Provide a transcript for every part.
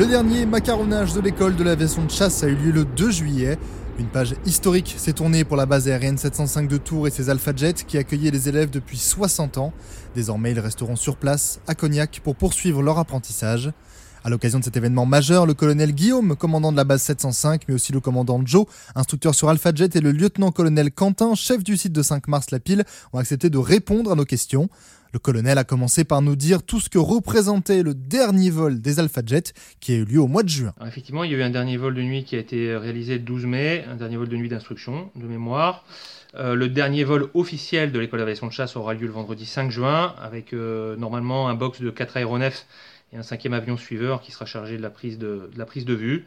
Le dernier macaronnage de l'école de l'aviation de chasse a eu lieu le 2 juillet. Une page historique s'est tournée pour la base aérienne 705 de Tours et ses Alpha Jets qui accueillaient les élèves depuis 60 ans. Désormais, ils resteront sur place à Cognac pour poursuivre leur apprentissage. À l'occasion de cet événement majeur, le colonel Guillaume, commandant de la base 705, mais aussi le commandant Joe, instructeur sur Alpha Jet, et le lieutenant-colonel Quentin, chef du site de 5 mars La Pile, ont accepté de répondre à nos questions. Le colonel a commencé par nous dire tout ce que représentait le dernier vol des Alpha Jet qui a eu lieu au mois de juin. effectivement, il y a eu un dernier vol de nuit qui a été réalisé le 12 mai, un dernier vol de nuit d'instruction, de mémoire. Euh, le dernier vol officiel de l'école d'aviation de chasse aura lieu le vendredi 5 juin, avec euh, normalement un box de 4 aéronefs et un cinquième avion suiveur qui sera chargé de la prise de, vue.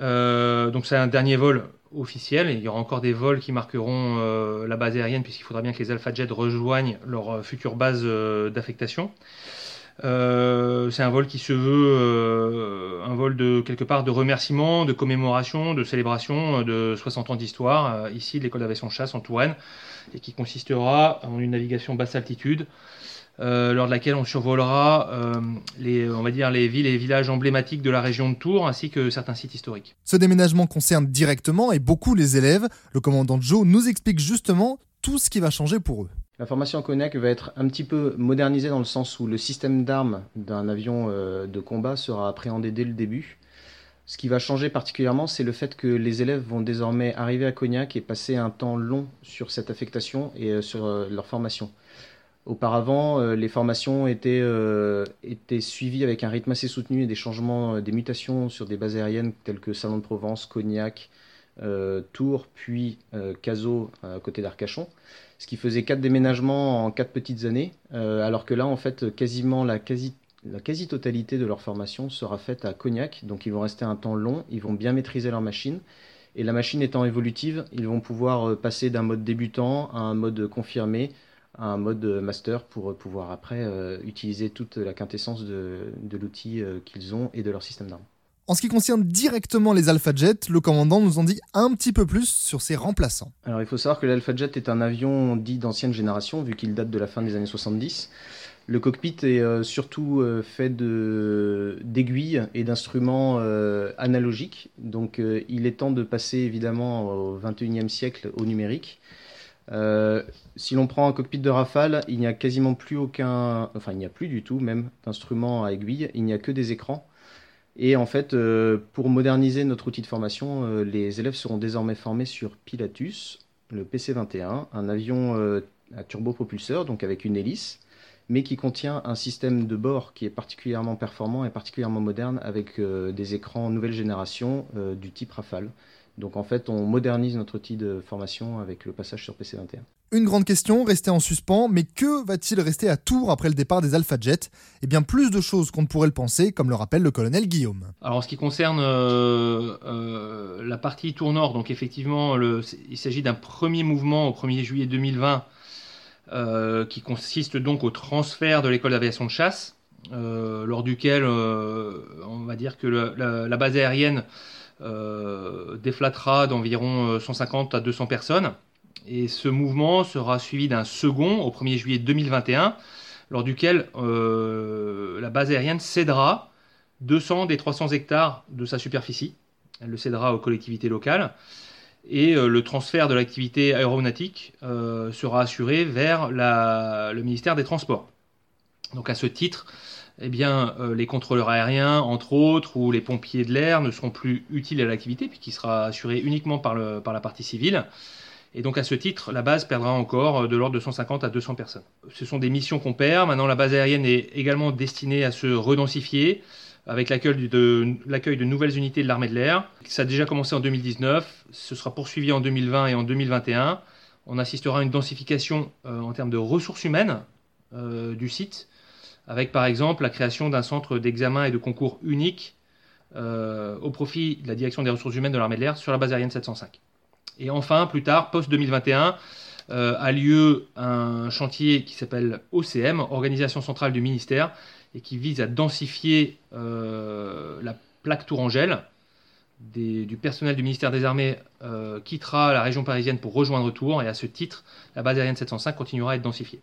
Euh, donc c'est un dernier vol officiel. il y aura encore des vols qui marqueront euh, la base aérienne puisqu'il faudra bien que les Alpha Jets rejoignent leur euh, future base d'affectation. c'est un vol qui se veut un vol de quelque part de remerciement, de commémoration, de célébration de 60 ans d'histoire ici de l'école d'aviation chasse en Touraine et qui consistera en une navigation basse altitude euh, lors de laquelle on survolera euh, les, on va dire, les villes et villages emblématiques de la région de Tours, ainsi que certains sites historiques. Ce déménagement concerne directement et beaucoup les élèves. Le commandant Joe nous explique justement tout ce qui va changer pour eux. La formation en Cognac va être un petit peu modernisée dans le sens où le système d'armes d'un avion euh, de combat sera appréhendé dès le début. Ce qui va changer particulièrement, c'est le fait que les élèves vont désormais arriver à Cognac et passer un temps long sur cette affectation et sur leur formation. Auparavant, euh, les formations étaient, euh, étaient, suivies avec un rythme assez soutenu et des changements, euh, des mutations sur des bases aériennes telles que Salon de Provence, Cognac, Tours, puis Cazaux à côté d'Arcachon. Ce qui faisait quatre déménagements en quatre petites années, alors que là, en fait, quasiment la quasi la quasi-totalité de leur formation sera faite à Cognac, donc ils vont rester un temps long, ils vont bien maîtriser leur machine, et la machine étant évolutive, ils vont pouvoir passer d'un mode débutant à un mode confirmé, un mode master pour pouvoir après euh, utiliser toute la quintessence de, l'outil euh, qu'ils ont et de leur système d'armes. En ce qui concerne directement les Alpha Jet, le commandant nous en dit un petit peu plus sur ses remplaçants. Alors il faut savoir que l'Alpha Jet est un avion dit d'ancienne génération vu qu'il date de la fin des années 70. Le cockpit est euh, surtout fait d'aiguilles et d'instruments analogiques. Donc il est temps de passer évidemment au 21e siècle au numérique. Euh, si l'on prend un cockpit de Rafale, il n'y a quasiment plus aucun, enfin il n'y a plus du tout même d'instruments à aiguille, il n'y a que des écrans. Et en fait, euh, pour moderniser notre outil de formation, euh, les élèves seront désormais formés sur Pilatus, le PC-21, un avion à turbopropulseur, donc avec une hélice, mais qui contient un système de bord qui est particulièrement performant et particulièrement moderne avec des écrans nouvelle génération du type Rafale. Donc en fait, on modernise notre outil de formation avec le passage sur PC21. Une grande question restée en suspens, mais que va-t-il rester à Tours après le départ des Alpha Jet? Eh bien, plus de choses qu'on ne pourrait le penser, comme le rappelle le colonel Guillaume. Alors, en ce qui concerne euh, euh, la partie Tour Nord, donc effectivement, il s'agit d'un premier mouvement au 1er juillet 2020 euh, qui consiste donc au transfert de l'école d'aviation de chasse, lors duquel on va dire que la base aérienne euh, déflatera d'environ 150 euh, à 200 personnes. Et ce mouvement sera suivi d'un second au 1er juillet 2021, lors duquel euh, la base aérienne cédera 200 des 300 hectares de sa superficie. Elle le cédera aux collectivités locales. Et le transfert de l'activité aéronautique sera assuré vers le ministère des Transports. Donc à ce titre, eh bien, euh, les contrôleurs aériens, entre autres, ou les pompiers de l'air ne seront plus utiles à l'activité, puisqu'il sera assuré uniquement par, la partie civile. Et donc, à ce titre, la base perdra encore euh, de l'ordre de 150 à 200 personnes. Ce sont des missions qu'on perd. Maintenant, la base aérienne est également destinée à se redensifier avec l'accueil de, de, nouvelles unités de l'armée de l'air. Ça a déjà commencé en 2019, ce sera poursuivi en 2020 et en 2021. On assistera à une densification euh, en termes de ressources humaines du site avec par exemple la création d'un centre d'examen et de concours unique euh, au profit de la direction des ressources humaines de l'armée de l'air sur la base aérienne 705. Et enfin, plus tard, post-2021, euh, a lieu un chantier qui s'appelle OCM, Organisation centrale du ministère, et qui vise à densifier euh, la plaque Tourangelle. du personnel du ministère des Armées quittera la région parisienne pour rejoindre Tours, et à ce titre, la base aérienne 705 continuera à être densifiée.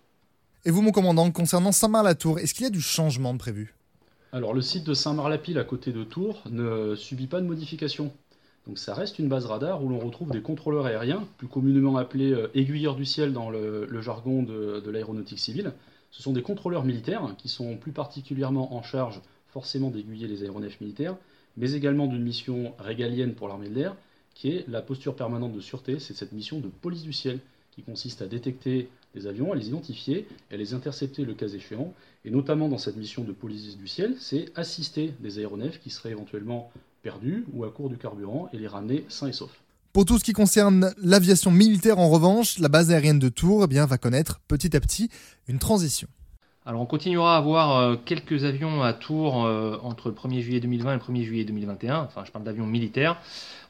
Et vous, mon commandant, concernant Saint-Marc-la-Tour, est-ce qu'il y a du changement de prévu? Alors le site de Saint-Marc-la-Pile à côté de Tours ne subit pas de modification. Donc ça reste une base radar où l'on retrouve des contrôleurs aériens, plus communément appelés euh, aiguilleurs du ciel dans le, jargon de, de l'aéronautique civile. Ce sont des contrôleurs militaires qui sont plus particulièrement en charge forcément d'aiguiller les aéronefs militaires, mais également d'une mission régalienne pour l'armée de l'air, qui est la posture permanente de sûreté, c'est cette mission de police du ciel, qui consiste à détecter des avions, à les identifier et à les intercepter le cas échéant. Et notamment dans cette mission de police du ciel, c'est assister des aéronefs qui seraient éventuellement perdus ou à court du carburant et les ramener sains et saufs. Pour tout ce qui concerne l'aviation militaire, en revanche, la base aérienne de Tours eh bien, va connaître petit à petit une transition. Alors on continuera à avoir euh, quelques avions à Tours euh, entre le 1er juillet 2020 et le 1er juillet 2021, enfin je parle d'avions militaires,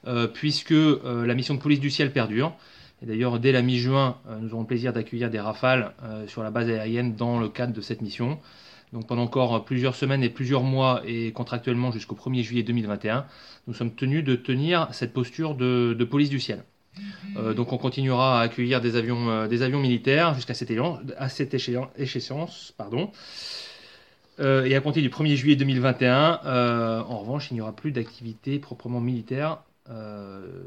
euh, puisque la mission de police du ciel perdure. D'ailleurs, dès la mi-juin, nous aurons le plaisir d'accueillir des rafales sur la base aérienne dans le cadre de cette mission. Donc pendant encore plusieurs semaines et plusieurs mois et contractuellement jusqu'au 1er juillet 2021, nous sommes tenus de tenir cette posture de, police du ciel. Euh, donc on continuera à accueillir des avions, euh, militaires jusqu'à cette, échéance. Euh, et à compter du 1er juillet 2021, en revanche, il n'y aura plus d'activité proprement militaire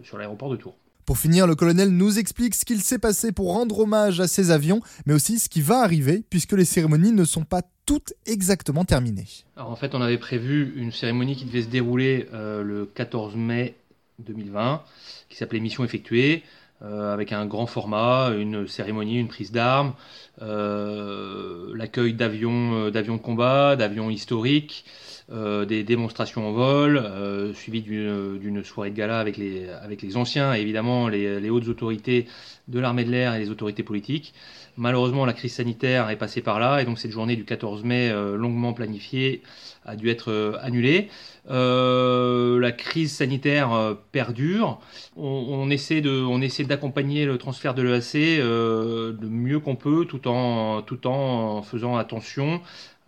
sur l'aéroport de Tours. Pour finir, le colonel nous explique ce qu'il s'est passé pour rendre hommage à ces avions, mais aussi ce qui va arriver, puisque les cérémonies ne sont pas toutes exactement terminées. Alors en fait, on avait prévu une cérémonie qui devait se dérouler euh, le 14 mai 2020, qui s'appelait Mission effectuée, euh, avec un grand format, une cérémonie, une prise d'armes, l'accueil d'avions, d'avions de combat, d'avions historiques. Euh, des démonstrations en vol, euh, suivies d'une soirée de gala avec les, avec les anciens et évidemment les, hautes autorités de l'armée de l'air et les autorités politiques. Malheureusement, la crise sanitaire est passée par là et donc cette journée du 14 mai, euh, longuement planifiée, a dû être annulée. la crise sanitaire perdure. On, de, on essaie d'accompagner le transfert de l'EAC le mieux qu'on peut, tout tout en faisant attention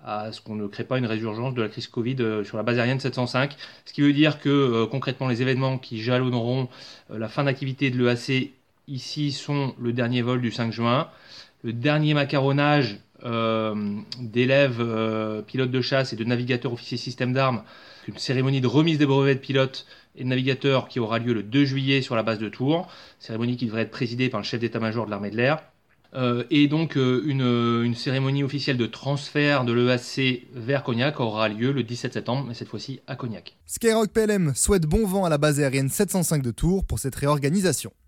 à ce qu'on ne crée pas une résurgence de la crise Covid euh, sur la base aérienne 705. Ce qui veut dire que euh, concrètement, les événements qui jalonneront euh, la fin d'activité de l'EAC ici sont le dernier vol du 5 juin, le dernier macaronnage d'élèves pilotes de chasse et de navigateurs officiers système d'armes, une cérémonie de remise des brevets de pilotes et de navigateurs qui aura lieu le 2 juillet sur la base de Tours, cérémonie qui devrait être présidée par le chef d'état-major de l'armée de l'air. Euh, et donc euh, une, cérémonie officielle de transfert de l'EAC vers Cognac aura lieu le 17 septembre, mais cette fois-ci à Cognac. Skyrock PLM souhaite bon vent à la base aérienne 705 de Tours pour cette réorganisation.